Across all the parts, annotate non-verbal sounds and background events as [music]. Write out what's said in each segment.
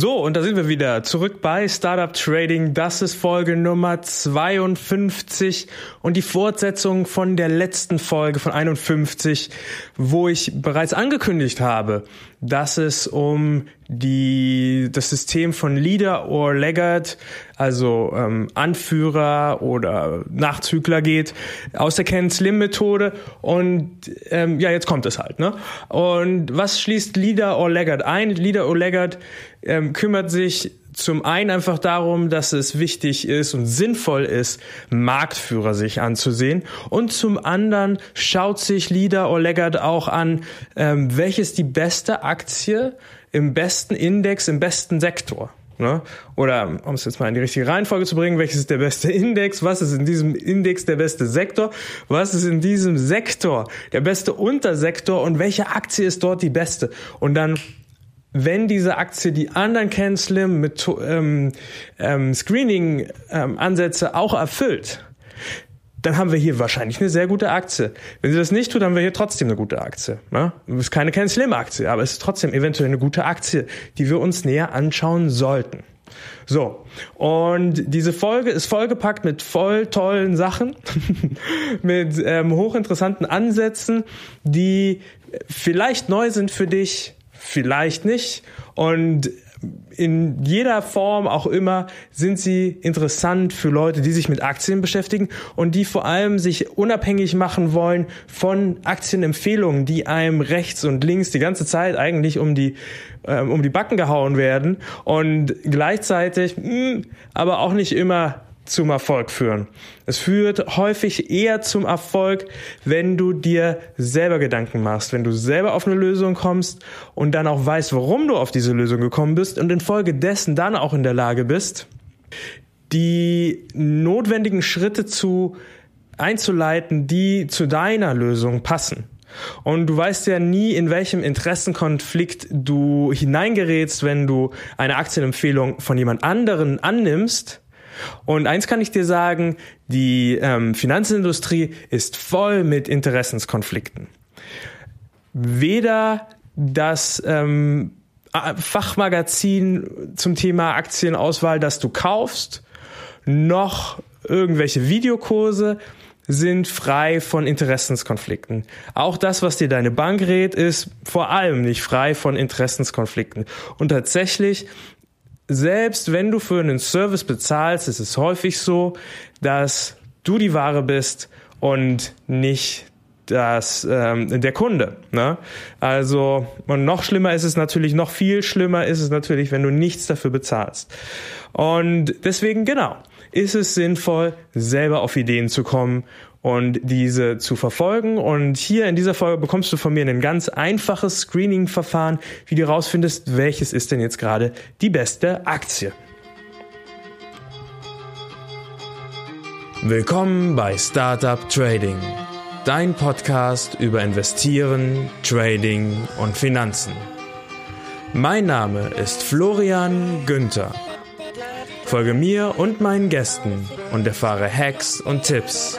So, und da sind wir wieder zurück bei Startup Trading. Das ist Folge Nummer 52 und die Fortsetzung von der letzten Folge von 51, wo ich bereits angekündigt habe, dass es um die, das System von Leader or Laggard, also ähm, Anführer oder Nachzügler geht, aus der Ken Slim Methode. Und ähm, ja, jetzt kommt es halt. Ne? Und was schließt Leader or Laggard ein? Leader or Laggard ähm, kümmert sich zum einen einfach darum, dass es wichtig ist und sinnvoll ist, Marktführer sich anzusehen. Und zum anderen schaut sich Leader or Laggard auch an, ähm, welches die beste Aktie im besten Index, im besten Sektor. Ne? Oder um es jetzt mal in die richtige Reihenfolge zu bringen, welches ist der beste Index, was ist in diesem Index der beste Sektor, was ist in diesem Sektor der beste Untersektor und welche Aktie ist dort die beste. Und dann wenn diese Aktie die anderen Can Slim mit ähm, ähm, Screening-Ansätze ähm, auch erfüllt, dann haben wir hier wahrscheinlich eine sehr gute Aktie. Wenn sie das nicht tut, haben wir hier trotzdem eine gute Aktie. Ne? Es ist keine Can Slim Aktie, aber es ist trotzdem eventuell eine gute Aktie, die wir uns näher anschauen sollten. So, und diese Folge ist vollgepackt mit voll tollen Sachen, [laughs] mit ähm, hochinteressanten Ansätzen, die vielleicht neu sind für dich, vielleicht nicht. Und in jeder Form auch immer sind sie interessant für Leute, die sich mit Aktien beschäftigen und die vor allem sich unabhängig machen wollen von Aktienempfehlungen, die einem rechts und links die ganze Zeit eigentlich um die ähm, um die Backen gehauen werden. Und gleichzeitig mh, hm, aber auch nicht immer zum Erfolg führen. Es führt häufig eher zum Erfolg, wenn du dir selber Gedanken machst, wenn du selber auf eine Lösung kommst und dann auch weißt, warum du auf diese Lösung gekommen bist und infolgedessen dann auch in der Lage bist, die notwendigen Schritte zu einzuleiten, die zu deiner Lösung passen. Und du weißt ja nie, in welchem Interessenkonflikt du hineingerätst, wenn du eine Aktienempfehlung von jemand anderen annimmst und eins kann ich dir sagen, die ähm, Finanzindustrie ist voll mit Interessenskonflikten. Weder das ähm, Fachmagazin zum Thema Aktienauswahl, das du kaufst, noch irgendwelche Videokurse sind frei von Interessenskonflikten. Auch das, was dir deine Bank rät, ist vor allem nicht frei von Interessenskonflikten. Und tatsächlich selbst wenn du für einen Service bezahlst, ist es häufig so, dass du die Ware bist und nicht das ähm, der Kunde. Ne? Also und noch schlimmer ist es natürlich, noch viel schlimmer ist es natürlich, wenn du nichts dafür bezahlst. Und deswegen genau ist es sinnvoll, selber auf Ideen zu kommen und diese zu verfolgen. Und hier in dieser Folge bekommst du von mir ein ganz einfaches Screening-Verfahren, wie du herausfindest, welches ist denn jetzt gerade die beste Aktie. Willkommen bei Startup Trading, dein Podcast über Investieren, Trading und Finanzen. Mein Name ist Florian Günther. Folge mir und meinen Gästen und erfahre Hacks und Tipps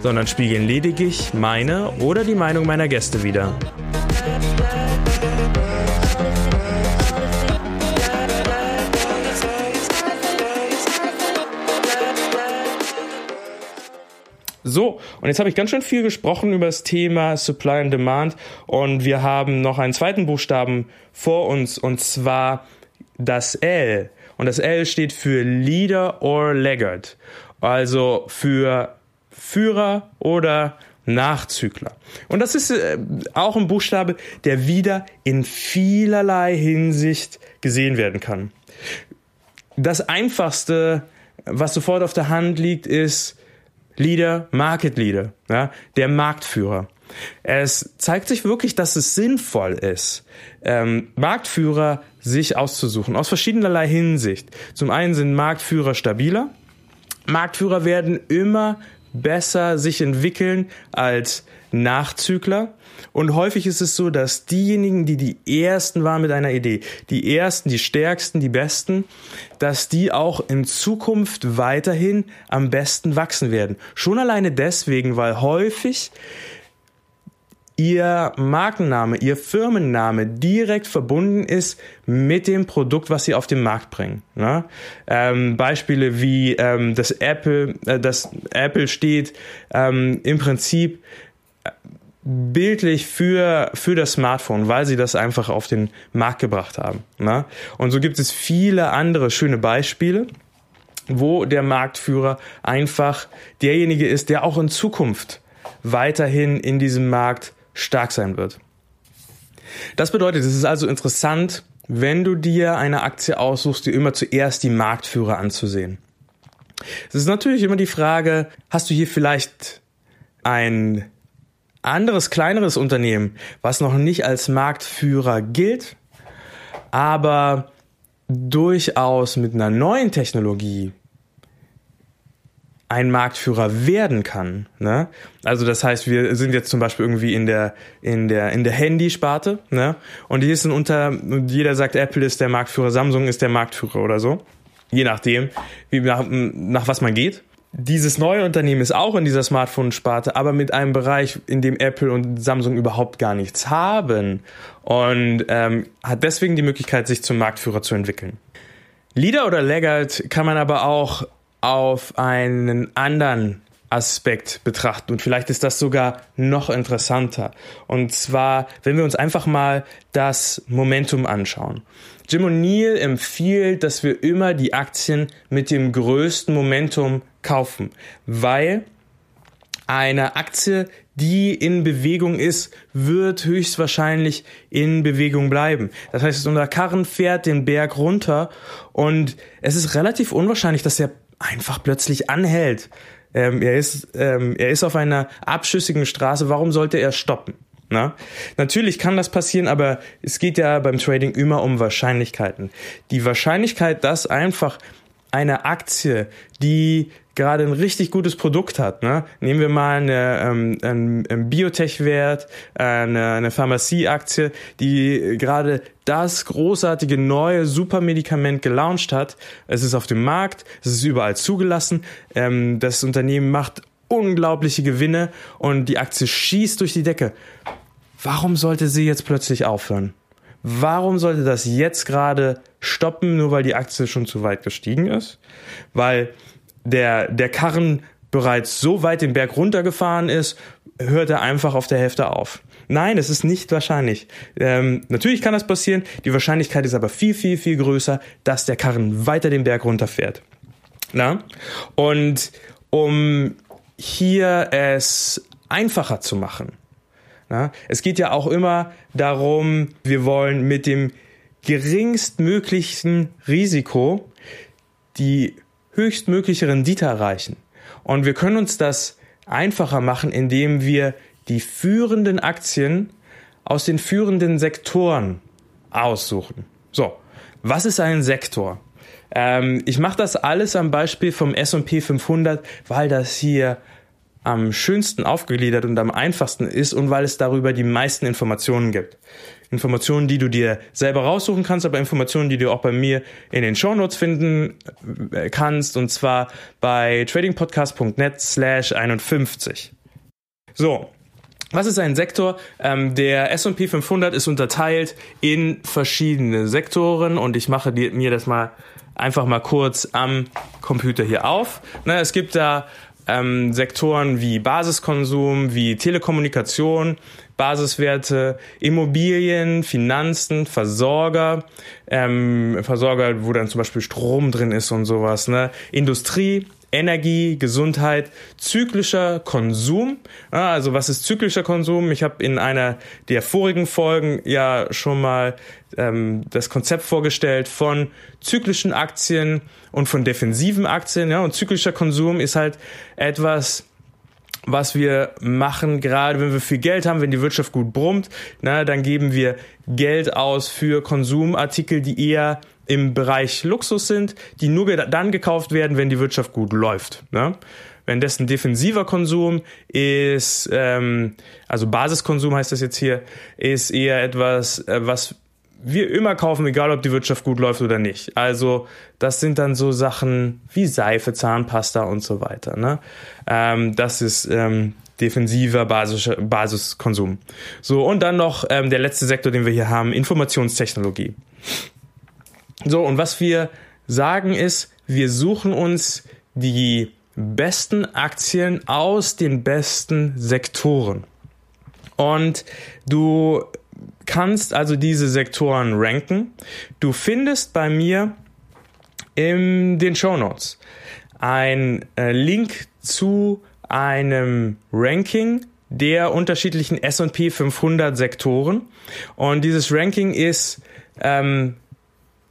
sondern spiegeln lediglich meine oder die Meinung meiner Gäste wider. So, und jetzt habe ich ganz schön viel gesprochen über das Thema Supply and Demand und wir haben noch einen zweiten Buchstaben vor uns und zwar das L. Und das L steht für Leader or Laggard, also für Führer oder Nachzügler. Und das ist äh, auch ein Buchstabe, der wieder in vielerlei Hinsicht gesehen werden kann. Das einfachste, was sofort auf der Hand liegt, ist Leader, Market Leader, ja, der Marktführer. Es zeigt sich wirklich, dass es sinnvoll ist, ähm, Marktführer sich auszusuchen, aus verschiedenerlei Hinsicht. Zum einen sind Marktführer stabiler. Marktführer werden immer besser sich entwickeln als Nachzügler. Und häufig ist es so, dass diejenigen, die die ersten waren mit einer Idee, die ersten, die stärksten, die besten, dass die auch in Zukunft weiterhin am besten wachsen werden. Schon alleine deswegen, weil häufig ihr Markenname, ihr Firmenname direkt verbunden ist mit dem Produkt, was sie auf den Markt bringen. Ne? Ähm, Beispiele wie ähm, das Apple, äh, das Apple steht ähm, im Prinzip äh, bildlich für, für das Smartphone, weil sie das einfach auf den Markt gebracht haben. Ne? Und so gibt es viele andere schöne Beispiele, wo der Marktführer einfach derjenige ist, der auch in Zukunft weiterhin in diesem Markt stark sein wird. Das bedeutet, es ist also interessant, wenn du dir eine Aktie aussuchst, dir immer zuerst die Marktführer anzusehen. Es ist natürlich immer die Frage, hast du hier vielleicht ein anderes, kleineres Unternehmen, was noch nicht als Marktführer gilt, aber durchaus mit einer neuen Technologie ein Marktführer werden kann. Ne? Also das heißt, wir sind jetzt zum Beispiel irgendwie in der in der in der Handysparte, ne? Und hier ist ein unter jeder sagt, Apple ist der Marktführer, Samsung ist der Marktführer oder so, je nachdem, wie nach, nach was man geht. Dieses neue Unternehmen ist auch in dieser Smartphone-Sparte, aber mit einem Bereich, in dem Apple und Samsung überhaupt gar nichts haben und ähm, hat deswegen die Möglichkeit, sich zum Marktführer zu entwickeln. Leader oder Laggard kann man aber auch auf einen anderen Aspekt betrachten und vielleicht ist das sogar noch interessanter. Und zwar, wenn wir uns einfach mal das Momentum anschauen. Jim O'Neill empfiehlt, dass wir immer die Aktien mit dem größten Momentum kaufen, weil eine Aktie, die in Bewegung ist, wird höchstwahrscheinlich in Bewegung bleiben. Das heißt, unser Karren fährt den Berg runter und es ist relativ unwahrscheinlich, dass er einfach plötzlich anhält. Ähm, er, ist, ähm, er ist auf einer abschüssigen Straße. Warum sollte er stoppen? Na? Natürlich kann das passieren, aber es geht ja beim Trading immer um Wahrscheinlichkeiten. Die Wahrscheinlichkeit, dass einfach eine Aktie, die gerade ein richtig gutes Produkt hat. Ne? Nehmen wir mal eine, ähm, einen, Biotech-Wert, eine, eine Pharmazie-Aktie, die gerade das großartige neue Supermedikament gelauncht hat. Es ist auf dem Markt, es ist überall zugelassen. Ähm, das Unternehmen macht unglaubliche Gewinne und die Aktie schießt durch die Decke. Warum sollte sie jetzt plötzlich aufhören? Warum sollte das jetzt gerade stoppen, nur weil die Aktie schon zu weit gestiegen ist? Weil der, der Karren bereits so weit den Berg runtergefahren ist, hört er einfach auf der Hälfte auf. Nein, es ist nicht wahrscheinlich. Ähm, natürlich kann das passieren, die Wahrscheinlichkeit ist aber viel, viel, viel größer, dass der Karren weiter den Berg runterfährt. Na? Und um hier es einfacher zu machen, na? es geht ja auch immer darum, wir wollen mit dem geringstmöglichen Risiko die höchstmögliche Rendite erreichen. Und wir können uns das einfacher machen, indem wir die führenden Aktien aus den führenden Sektoren aussuchen. So, was ist ein Sektor? Ähm, ich mache das alles am Beispiel vom S&P 500, weil das hier am schönsten aufgegliedert und am einfachsten ist und weil es darüber die meisten Informationen gibt. Informationen, die du dir selber raussuchen kannst, aber Informationen, die du auch bei mir in den Shownotes finden äh, kannst, und zwar bei tradingpodcast.net slash 51. So, was ist ein Sektor? Ähm, der S&P 500 ist unterteilt in verschiedene Sektoren und ich mache mir das mal einfach mal kurz am Computer hier auf. Es gibt da ähm, Sektoren wie Basiskonsum, wie Telekommunikation, Basiswerte, Immobilien, Finanzen, Versorger, ähm, Versorger, wo dann zum Beispiel Strom drin ist und sowas, ne? Industrie, Energie, Gesundheit, zyklischer Konsum. Also was ist zyklischer Konsum? Ich habe in einer der vorigen Folgen ja schon mal ähm, das Konzept vorgestellt von zyklischen Aktien und von defensiven Aktien. Ja, und zyklischer Konsum ist halt etwas, was wir machen, gerade wenn wir viel Geld haben, wenn die Wirtschaft gut brummt, na, dann geben wir Geld aus für Konsumartikel, die eher im Bereich Luxus sind, die nur dann gekauft werden, wenn die Wirtschaft gut läuft. Ne? Währenddessen defensiver Konsum ist, ähm, also Basiskonsum heißt das jetzt hier, ist eher etwas, äh, was wir immer kaufen, egal ob die Wirtschaft gut läuft oder nicht. Also das sind dann so Sachen wie Seife, Zahnpasta und so weiter. Ne? Ähm, das ist ähm, defensiver basischer Basiskonsum. So und dann noch ähm, der letzte Sektor, den wir hier haben, Informationstechnologie. So und was wir sagen ist, wir suchen uns die besten Aktien aus den besten Sektoren. Und du kannst also diese Sektoren ranken. Du findest bei mir in den Show Notes ein äh, Link zu einem Ranking der unterschiedlichen S&P 500 Sektoren und dieses Ranking ist ähm,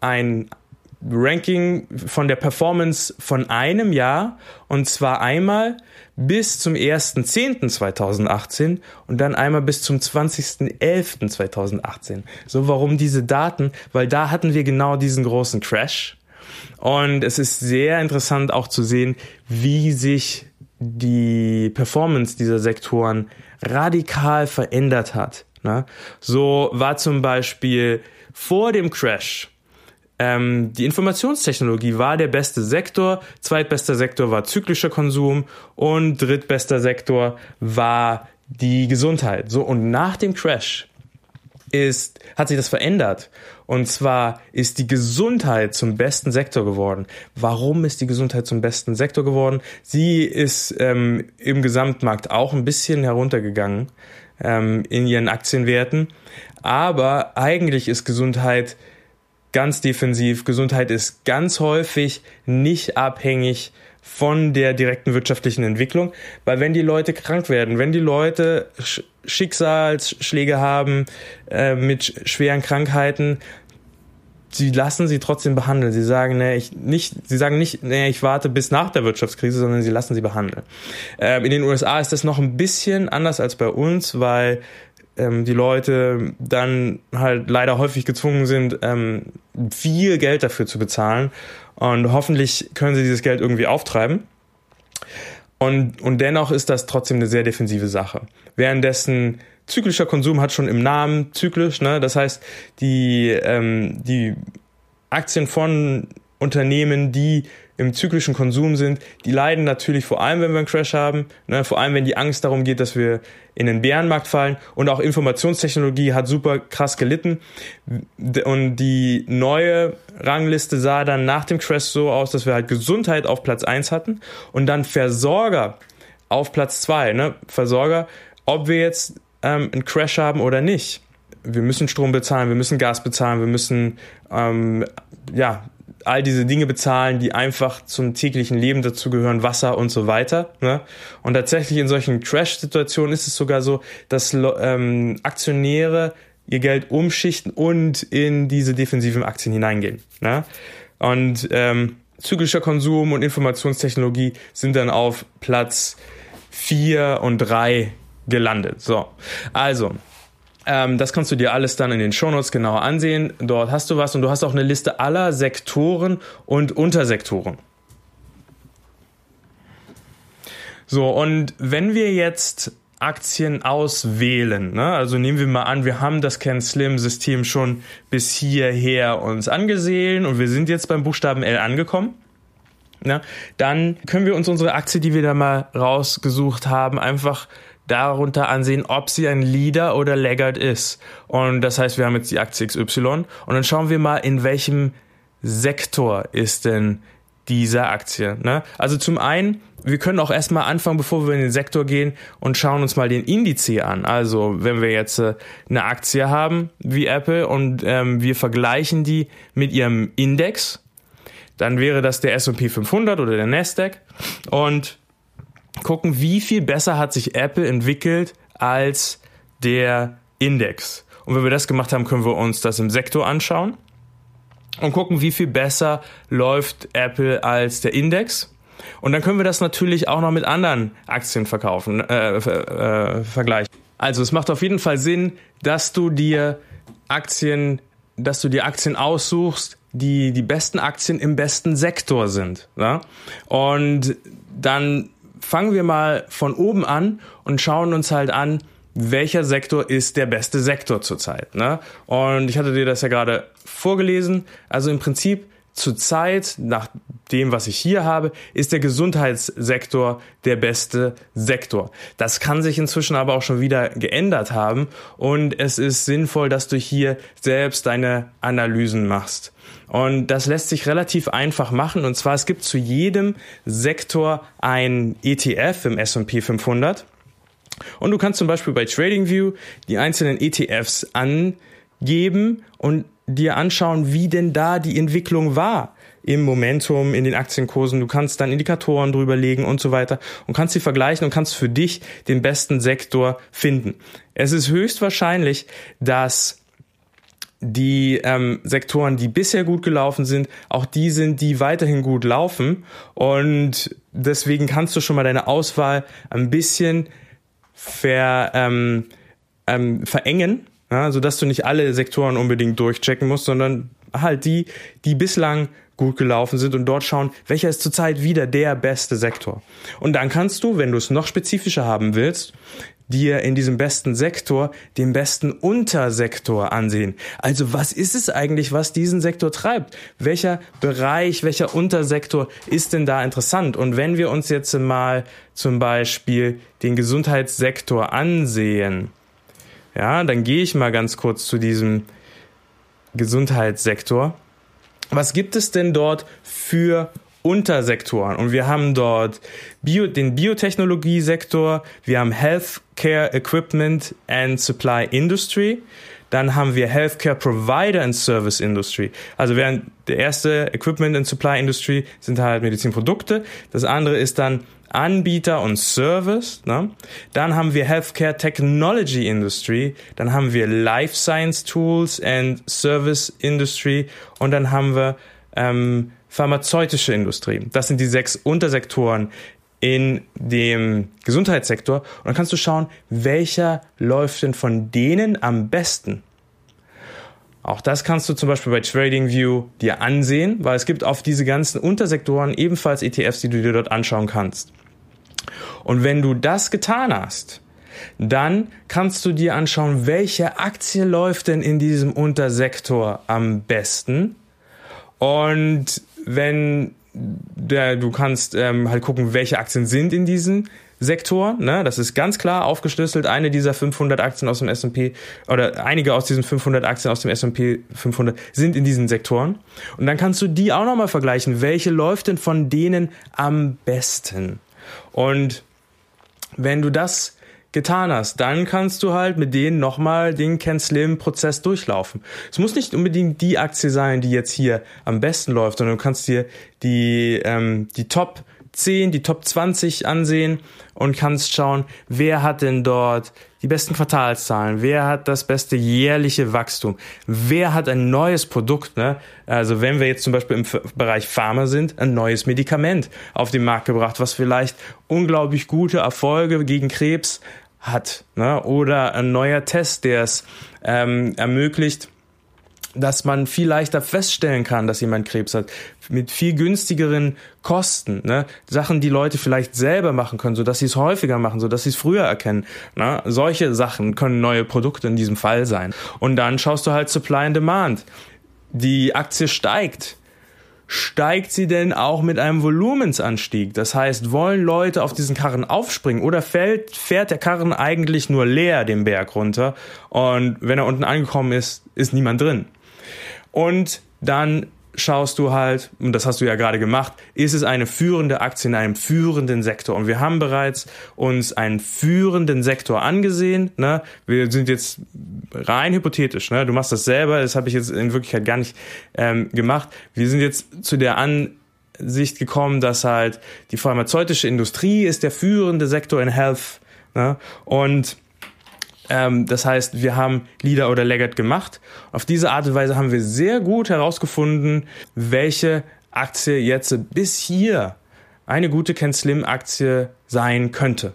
ein Ranking von der Performance von einem Jahr und zwar einmal bis zum 1.10.2018 und dann einmal bis zum 20.11.2018. So, warum diese Daten? Weil da hatten wir genau diesen großen Crash. Und es ist sehr interessant auch zu sehen, wie sich die Performance dieser Sektoren radikal verändert hat. Ne? So war zum Beispiel vor dem Crash ähm, die Informationstechnologie war der beste Sektor, zweitbester Sektor war zyklischer Konsum und drittbester Sektor war die Gesundheit. So, und nach dem Crash ist, hat sich das verändert. Und zwar ist die Gesundheit zum besten Sektor geworden. Warum ist die Gesundheit zum besten Sektor geworden? Sie ist ähm, im Gesamtmarkt auch ein bisschen heruntergegangen ähm, in ihren Aktienwerten. Aber eigentlich ist Gesundheit ganz defensiv. Gesundheit ist ganz häufig nicht abhängig von der direkten wirtschaftlichen Entwicklung, weil wenn die Leute krank werden, wenn die Leute Schicksalsschläge haben äh, mit schweren Krankheiten, sie lassen sie trotzdem behandeln. Sie sagen, nee, ich nicht, sie sagen nicht, nee, ich warte bis nach der Wirtschaftskrise, sondern sie lassen sie behandeln. Ähm, in den USA ist das noch ein bisschen anders als bei uns, weil ähm, die Leute dann halt leider häufig gezwungen sind, ähm, viel Geld dafür zu bezahlen. Und hoffentlich können sie dieses Geld irgendwie auftreiben. Und, und dennoch ist das trotzdem eine sehr defensive Sache. Währenddessen zyklischer Konsum hat schon im Namen zyklisch, ne? Das heißt, die, ähm, die Aktien von Unternehmen, die im zyklischen Konsum sind, die leiden natürlich vor allem, wenn wir einen Crash haben, ne, vor allem wenn die Angst darum geht, dass wir in den Bärenmarkt fallen. Und auch Informationstechnologie hat super krass gelitten. Und die neue Rangliste sah dann nach dem Crash so aus, dass wir halt Gesundheit auf Platz eins hatten und dann Versorger auf Platz zwei, ne, Versorger, ob wir jetzt ähm, einen Crash haben oder nicht. Wir müssen Strom bezahlen, wir müssen Gas bezahlen, wir müssen ähm, ja all diese Dinge bezahlen, die einfach zum täglichen Leben dazugehören, Wasser und so weiter. Ne? Und tatsächlich in solchen Crash-Situationen ist es sogar so, dass ähm, Aktionäre ihr Geld umschichten und in diese defensiven Aktien hineingehen. Ne? Und ähm, zyklischer Konsum und Informationstechnologie sind dann auf Platz vier und drei gelandet. So, also ähm, das kannst du dir alles dann in den Shownotes genauer ansehen. Dort hast du was und du hast auch eine Liste aller Sektoren und Untersektoren. So, und wenn wir jetzt Aktien auswählen, ne? also nehmen wir mal an, wir haben das Ken Slim System schon bis hierher uns angesehen und wir sind jetzt beim Buchstaben L angekommen. Ne? Dann können wir uns unsere Aktie, die wir da mal rausgesucht haben, einfach darunter ansehen, ob sie ein Leader oder Laggard ist. Und das heißt, wir haben jetzt die Aktie XY und dann schauen wir mal, in welchem Sektor ist denn dieser Aktie. Ne? Also zum einen, wir können auch erstmal anfangen, bevor wir in den Sektor gehen und schauen uns mal den Indiz an. Also wenn wir jetzt äh, eine Aktie haben wie Apple und ähm, wir vergleichen die mit ihrem Index, dann wäre das der S&P 500 oder der Nasdaq und gucken, wie viel besser hat sich Apple entwickelt als der Index. Und wenn wir das gemacht haben, können wir uns das im Sektor anschauen und gucken, wie viel besser läuft Apple als der Index. Und dann können wir das natürlich auch noch mit anderen Aktien verkaufen, äh, äh, vergleichen. Also es macht auf jeden Fall Sinn, dass du dir Aktien, dass du dir Aktien aussuchst, die die besten Aktien im besten Sektor sind. Ja? Und dann fangen wir mal von oben an und schauen uns halt an, welcher Sektor ist der beste Sektor zurzeit. Ne? Und ich hatte dir das ja gerade vorgelesen. Also im Prinzip zurzeit, nach dem, was ich hier habe, ist der Gesundheitssektor der beste Sektor. Das kann sich inzwischen aber auch schon wieder geändert haben und es ist sinnvoll, dass du hier selbst deine Analysen machst. Und das lässt sich relativ einfach machen. Und zwar, es gibt zu jedem Sektor ein ETF im S&P 500. Und du kannst zum Beispiel bei TradingView die einzelnen ETFs angeben und dir anschauen, wie denn da die Entwicklung war im Momentum, in den Aktienkursen. Du kannst dann Indikatoren drüber legen und so weiter und kannst sie vergleichen und kannst für dich den besten Sektor finden. Es ist höchstwahrscheinlich, dass die ähm, Sektoren, die bisher gut gelaufen sind, auch die sind, die weiterhin gut laufen. Und deswegen kannst du schon mal deine Auswahl ein bisschen ver, ähm, ähm, verengen, ja, sodass du nicht alle Sektoren unbedingt durchchecken musst, sondern halt die, die bislang gut gelaufen sind und dort schauen, welcher ist zurzeit wieder der beste Sektor. Und dann kannst du, wenn du es noch spezifischer haben willst, dir in diesem besten Sektor den besten Untersektor ansehen. Also was ist es eigentlich, was diesen Sektor treibt? Welcher Bereich, welcher Untersektor ist denn da interessant? Und wenn wir uns jetzt mal zum Beispiel den Gesundheitssektor ansehen, ja, dann gehe ich mal ganz kurz zu diesem Gesundheitssektor. Was gibt es denn dort für Untersektoren. Und wir haben dort Bio, den Biotechnologiesektor, wir haben Healthcare Equipment and Supply Industry, dann haben wir Healthcare Provider and Service Industry. Also während der erste Equipment and Supply Industry sind halt Medizinprodukte, das andere ist dann Anbieter und Service. Ne? Dann haben wir Healthcare Technology Industry, dann haben wir Life Science Tools and Service Industry und dann haben wir ähm, pharmazeutische Industrie. Das sind die sechs Untersektoren in dem Gesundheitssektor. Und dann kannst du schauen, welcher läuft denn von denen am besten. Auch das kannst du zum Beispiel bei TradingView dir ansehen, weil es gibt auf diese ganzen Untersektoren ebenfalls ETFs, die du dir dort anschauen kannst. Und wenn du das getan hast, dann kannst du dir anschauen, welche Aktie läuft denn in diesem Untersektor am besten. Und wenn der, du kannst ähm, halt gucken, welche Aktien sind in diesen Sektor, ne? das ist ganz klar aufgeschlüsselt. Eine dieser 500 Aktien aus dem S&P oder einige aus diesen 500 Aktien aus dem S&P 500 sind in diesen Sektoren. Und dann kannst du die auch nochmal vergleichen. Welche läuft denn von denen am besten? Und wenn du das getan hast, dann kannst du halt mit denen nochmal den Ken Slim Prozess durchlaufen. Es muss nicht unbedingt die Aktie sein, die jetzt hier am besten läuft, sondern du kannst dir die, ähm, die Top 10, die Top 20 ansehen und kannst schauen, wer hat denn dort die besten Quartalszahlen, wer hat das beste jährliche Wachstum, wer hat ein neues Produkt, ne? Also wenn wir jetzt zum Beispiel im Bereich Pharma sind, ein neues Medikament auf den Markt gebracht, was vielleicht unglaublich gute Erfolge gegen Krebs hat. Ne? Oder ein neuer Test, der es ähm, ermöglicht, dass man viel leichter feststellen kann, dass jemand Krebs hat, mit viel günstigeren Kosten, ne? Sachen, die Leute vielleicht selber machen können, so dass sie es häufiger machen, so dass sie es früher erkennen. Ne? Solche Sachen können neue Produkte in diesem Fall sein. Und dann schaust du halt Supply and Demand. Die Aktie steigt steigt sie denn auch mit einem Volumensanstieg? Das heißt, wollen Leute auf diesen Karren aufspringen oder fällt, fährt der Karren eigentlich nur leer den Berg runter und wenn er unten angekommen ist, ist niemand drin? Und dann schaust du halt, und das hast du ja gerade gemacht, ist es eine führende Aktie in einem führenden Sektor. Und wir haben bereits uns einen führenden Sektor angesehen. Ne? Wir sind jetzt rein hypothetisch. Ne? Du machst das selber, das habe ich jetzt in Wirklichkeit gar nicht ähm, gemacht. Wir sind jetzt zu der Ansicht gekommen, dass halt die pharmazeutische Industrie ist der führende Sektor in Health. Ne? Und ähm, das heißt, wir haben Leader oder Laggard gemacht. Auf diese Art und Weise haben wir sehr gut herausgefunden, welche Aktie jetzt bis hier eine gute Ken Slim Aktie sein könnte.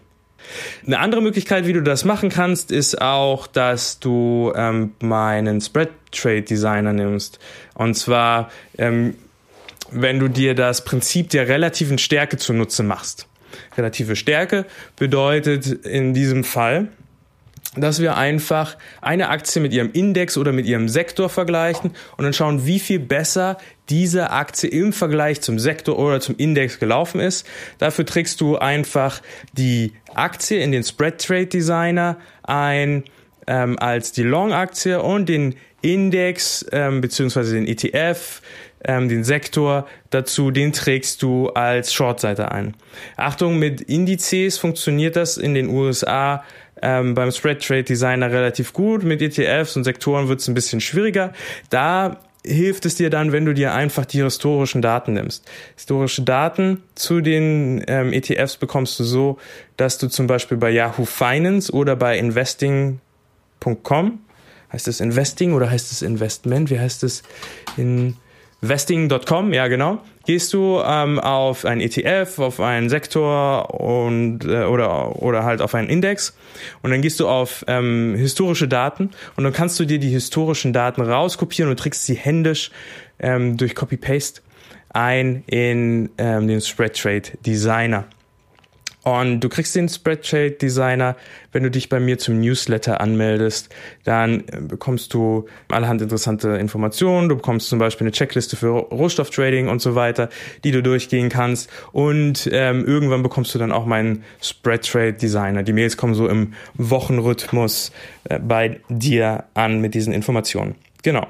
Eine andere Möglichkeit, wie du das machen kannst, ist auch, dass du ähm, meinen Spread Trade Designer nimmst. Und zwar, ähm, wenn du dir das Prinzip der relativen Stärke zunutze machst. Relative Stärke bedeutet in diesem Fall, dass wir einfach eine Aktie mit ihrem Index oder mit ihrem Sektor vergleichen und dann schauen, wie viel besser diese Aktie im Vergleich zum Sektor oder zum Index gelaufen ist. Dafür trägst du einfach die Aktie in den Spread Trade Designer ein ähm, als die Long-Aktie und den Index ähm, beziehungsweise den ETF, ähm, den Sektor dazu, den trägst du als Shortseite ein. Achtung, mit Indizes funktioniert das in den USA ähm, beim Spread Trade Designer relativ gut. Mit ETFs und Sektoren wird es ein bisschen schwieriger. Da hilft es dir dann, wenn du dir einfach die historischen Daten nimmst. Historische Daten zu den ähm, ETFs bekommst du so, dass du zum Beispiel bei Yahoo Finance oder bei investing.com, heißt es Investing oder heißt es Investment? Wie heißt es in Vesting.com, ja genau, gehst du ähm, auf einen ETF, auf einen Sektor und äh, oder oder halt auf einen Index und dann gehst du auf ähm, historische Daten und dann kannst du dir die historischen Daten rauskopieren und trägst sie händisch ähm, durch Copy-Paste ein in ähm, den Spread Trade Designer. Und du kriegst den Spreadsheet Designer, wenn du dich bei mir zum Newsletter anmeldest, dann äh, bekommst du allerhand interessante Informationen. Du bekommst zum Beispiel eine Checkliste für Rohstofftrading und so weiter, die du durchgehen kannst. Und ähm, irgendwann bekommst du dann auch meinen Spread Designer. Die Mails kommen so im Wochenrhythmus äh, bei dir an mit diesen Informationen. Genau.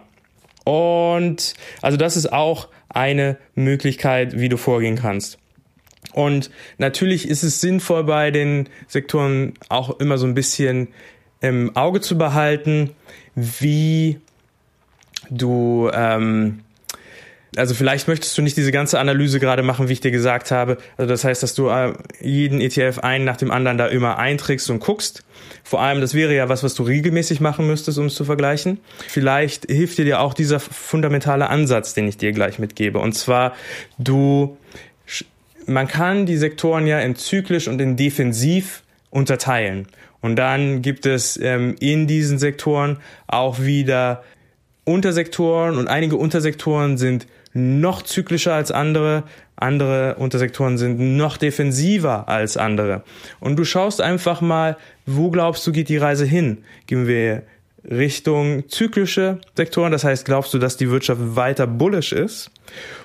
Und also das ist auch eine Möglichkeit, wie du vorgehen kannst. Und natürlich ist es sinnvoll bei den Sektoren auch immer so ein bisschen im Auge zu behalten, wie du, ähm, also vielleicht möchtest du nicht diese ganze Analyse gerade machen, wie ich dir gesagt habe. Also das heißt, dass du äh, jeden ETF einen nach dem anderen da immer einträgst und guckst. Vor allem, das wäre ja was, was du regelmäßig machen müsstest, um es zu vergleichen. Vielleicht hilft dir auch dieser fundamentale Ansatz, den ich dir gleich mitgebe. Und zwar, du man kann die Sektoren ja in zyklisch und in defensiv unterteilen. Und dann gibt es ähm, in diesen Sektoren auch wieder Untersektoren und einige Untersektoren sind noch zyklischer als andere, andere Untersektoren sind noch defensiver als andere. Und du schaust einfach mal, wo glaubst du geht die Reise hin? Gehen wir Richtung zyklische Sektoren, das heißt, glaubst du, dass die Wirtschaft weiter bullish ist?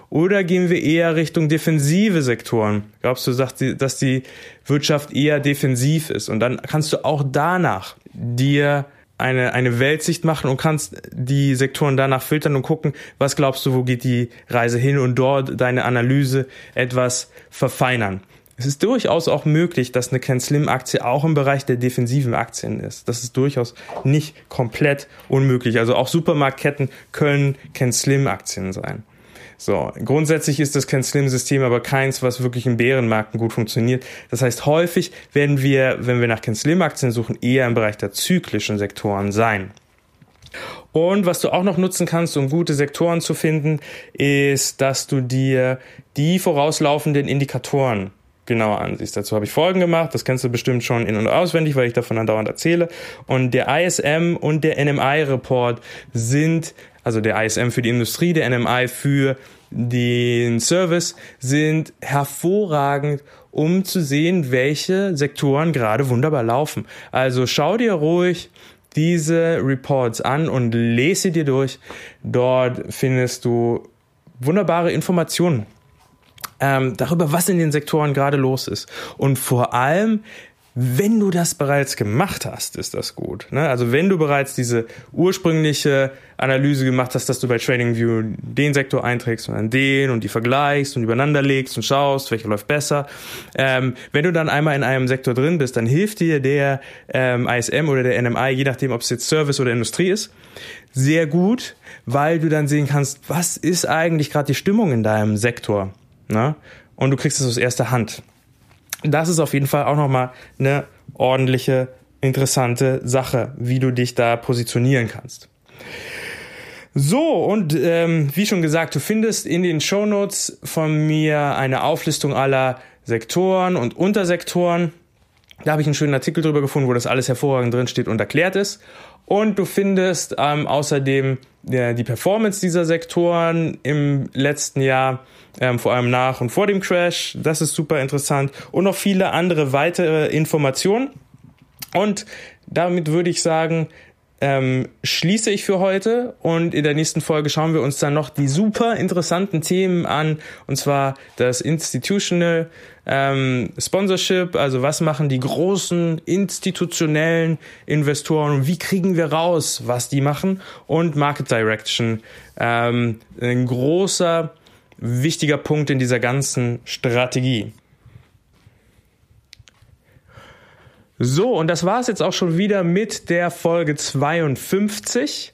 Oder gehen wir eher Richtung defensive Sektoren? Glaubst du, dass die Wirtschaft eher defensiv ist? Und dann kannst du auch danach dir eine, eine Weltsicht machen und kannst die Sektoren danach filtern und gucken, was glaubst du, wo geht die Reise hin und dort deine Analyse etwas verfeinern. Es ist durchaus auch möglich, dass eine Ken Slim Aktie auch im Bereich der defensiven Aktien ist. Das ist durchaus nicht komplett unmöglich. Also auch Supermarktketten können Ken Slim Aktien sein. So, grundsätzlich ist das kein Slim-System, aber keins, was wirklich in Bärenmärkten gut funktioniert. Das heißt, häufig werden wir, wenn wir nach Ken Slim-Aktien suchen, eher im Bereich der zyklischen Sektoren sein. Und was du auch noch nutzen kannst, um gute Sektoren zu finden, ist, dass du dir die vorauslaufenden Indikatoren genauer ansiehst. Dazu habe ich Folgen gemacht, das kennst du bestimmt schon in- und auswendig, weil ich davon andauernd erzähle. Und der ISM und der NMI-Report sind also der ISM für die Industrie, der NMI für den Service, sind hervorragend, um zu sehen, welche Sektoren gerade wunderbar laufen. Also schau dir ruhig diese Reports an und lese dir durch. Dort findest du wunderbare Informationen ähm, darüber, was in den Sektoren gerade los ist. Und vor allem, wenn du das bereits gemacht hast, ist das gut. Ne? Also wenn du bereits diese ursprüngliche Analyse gemacht hast, dass du bei TradingView den Sektor einträgst und dann den und die vergleichst und übereinander legst und schaust, welcher läuft besser. Ähm, wenn du dann einmal in einem Sektor drin bist, dann hilft dir der ähm, ISM oder der NMI, je nachdem, ob es jetzt Service oder Industrie ist, sehr gut, weil du dann sehen kannst, was ist eigentlich gerade die Stimmung in deinem Sektor. Ne? Und du kriegst es aus erster Hand das ist auf jeden Fall auch nochmal eine ordentliche, interessante Sache, wie du dich da positionieren kannst. So, und ähm, wie schon gesagt, du findest in den Shownotes von mir eine Auflistung aller Sektoren und Untersektoren. Da habe ich einen schönen Artikel drüber gefunden, wo das alles hervorragend drin steht und erklärt ist. Und du findest ähm, außerdem ja, die Performance dieser Sektoren im letzten Jahr, ähm, vor allem nach und vor dem Crash. Das ist super interessant. Und noch viele andere weitere Informationen. Und damit würde ich sagen, ähm, schließe ich für heute und in der nächsten Folge schauen wir uns dann noch die super interessanten Themen an und zwar das Institutional ähm, Sponsorship, also was machen die großen institutionellen Investoren wie kriegen wir raus, was die machen und Market Direction, ähm, ein großer wichtiger Punkt in dieser ganzen Strategie. So, und das war es jetzt auch schon wieder mit der Folge 52.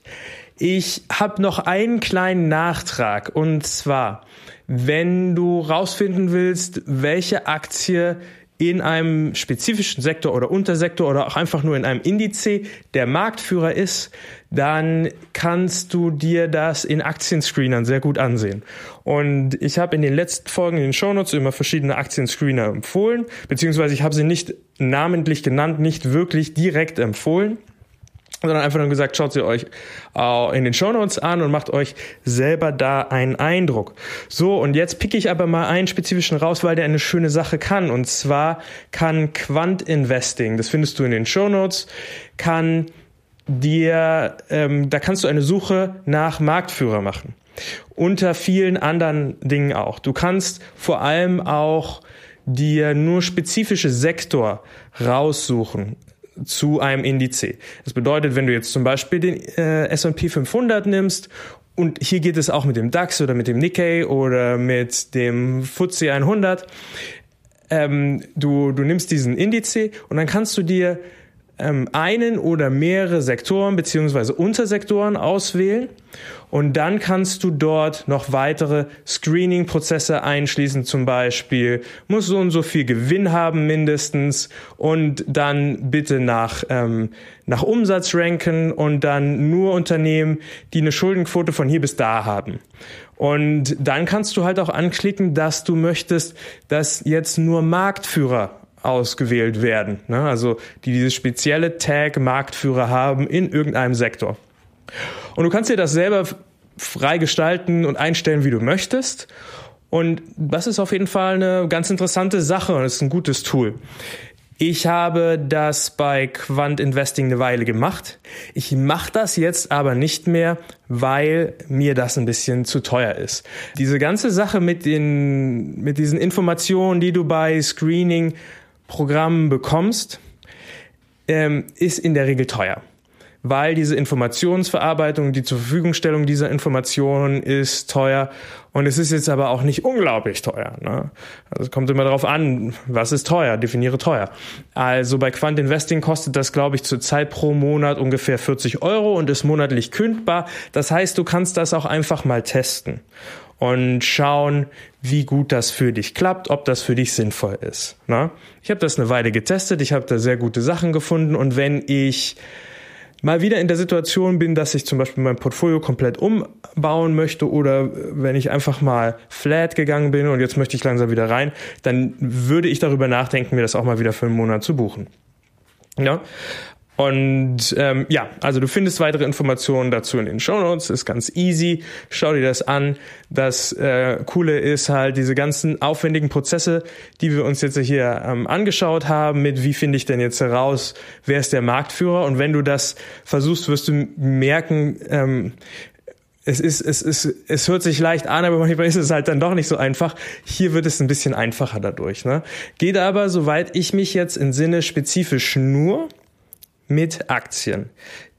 Ich habe noch einen kleinen Nachtrag und zwar, wenn du rausfinden willst, welche Aktie in einem spezifischen Sektor oder Untersektor oder auch einfach nur in einem Indiz der Marktführer ist, dann kannst du dir das in Aktienscreenern sehr gut ansehen. Und ich habe in den letzten Folgen in den Shownotes immer verschiedene Aktienscreener empfohlen, beziehungsweise ich habe sie nicht namentlich genannt, nicht wirklich direkt empfohlen sondern einfach nur gesagt, schaut sie euch äh, in den Shownotes an und macht euch selber da einen Eindruck. So, und jetzt picke ich aber mal einen spezifischen raus, weil der eine schöne Sache kann. Und zwar kann Quant Investing, das findest du in den Shownotes, kann dir, ähm, da kannst du eine Suche nach Marktführer machen. Unter vielen anderen Dingen auch. Du kannst vor allem auch dir nur spezifische Sektor raussuchen zu einem Indiz. Das bedeutet, wenn du jetzt zum Beispiel den äh, S&P 500 nimmst und hier geht es auch mit dem DAX oder mit dem Nikkei oder mit dem FTSE 100, ähm, du, du nimmst diesen Indiz und dann kannst du dir ähm, einen oder mehrere Sektoren beziehungsweise Untersektoren auswählen und dann kannst du dort noch weitere Screening-Prozesse einschließen, zum Beispiel muss so und so viel Gewinn haben mindestens und dann bitte nach, ähm, nach Umsatz ranken und dann nur Unternehmen, die eine Schuldenquote von hier bis da haben. Und dann kannst du halt auch anklicken, dass du möchtest, dass jetzt nur Marktführer ausgewählt werden. Ne? Also die dieses spezielle Tag Marktführer haben in irgendeinem Sektor. Und du kannst dir das selber frei gestalten und einstellen, wie du möchtest. Und das ist auf jeden Fall eine ganz interessante Sache und ist ein gutes Tool. Ich habe das bei Quant Investing eine Weile gemacht. Ich mache das jetzt aber nicht mehr, weil mir das ein bisschen zu teuer ist. Diese ganze Sache mit den, mit diesen Informationen, die du bei Screening Programmen bekommst, ähm, ist in der Regel teuer. Weil diese Informationsverarbeitung, die zur Verfügungstellung dieser Informationen ist teuer und es ist jetzt aber auch nicht unglaublich teuer. Ne? Also es kommt immer darauf an, was ist teuer, definiere teuer. Also bei Quant Investing kostet das, glaube ich, zurzeit pro Monat ungefähr 40 Euro und ist monatlich kündbar. Das heißt, du kannst das auch einfach mal testen und schauen, wie gut das für dich klappt, ob das für dich sinnvoll ist. Na? Ich habe das eine Weile getestet, ich habe da sehr gute Sachen gefunden und wenn ich mal wieder in der Situation bin, dass ich zum Beispiel mein Portfolio komplett umbauen möchte oder wenn ich einfach mal flat gegangen bin und jetzt möchte ich langsam wieder rein, dann würde ich darüber nachdenken, mir das auch mal wieder für einen Monat zu buchen. Ja, und ähm, ja, also du findest weitere Informationen dazu in den Show Notes. Ist ganz easy. Schau dir das an. Das äh, Coole ist halt diese ganzen aufwendigen Prozesse, die wir uns jetzt hier ähm, angeschaut haben. Mit wie finde ich denn jetzt heraus, wer ist der Marktführer? Und wenn du das versuchst, wirst du merken, ähm, es ist, es ist, es hört sich leicht an, aber manchmal ist es halt dann doch nicht so einfach. Hier wird es ein bisschen einfacher dadurch. Ne? Geht aber, soweit ich mich jetzt in Sinne spezifisch nur mit Aktien.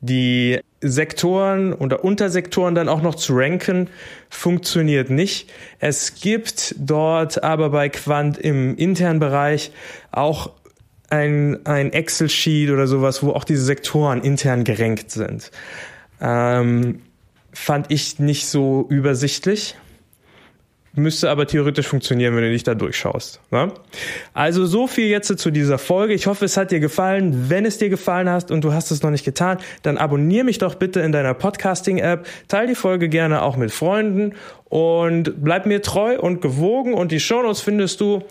Die Sektoren oder Untersektoren dann auch noch zu ranken, funktioniert nicht. Es gibt dort aber bei Quant im internen Bereich auch ein, ein Excel-Sheet oder sowas, wo auch diese Sektoren intern gerankt sind. Ähm, fand ich nicht so übersichtlich. Müsste aber theoretisch funktionieren, wenn du dich da durchschaust. Ne? Also so viel jetzt zu dieser Folge. Ich hoffe, es hat dir gefallen. Wenn es dir gefallen hat und du hast es noch nicht getan, dann abonniere mich doch bitte in deiner Podcasting-App. Teil die Folge gerne auch mit Freunden und bleib mir treu und gewogen. Und die Shownotes findest du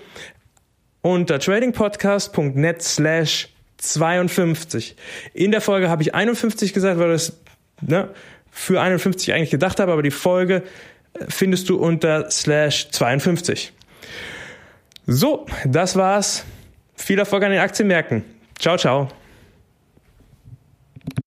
unter tradingpodcast.net slash 52. In der Folge habe ich 51 gesagt, weil das ne, für 51 eigentlich gedacht habe, aber die Folge findest du unter slash 52. So, das war's. Viel Erfolg an den Aktienmärkten. Ciao, ciao.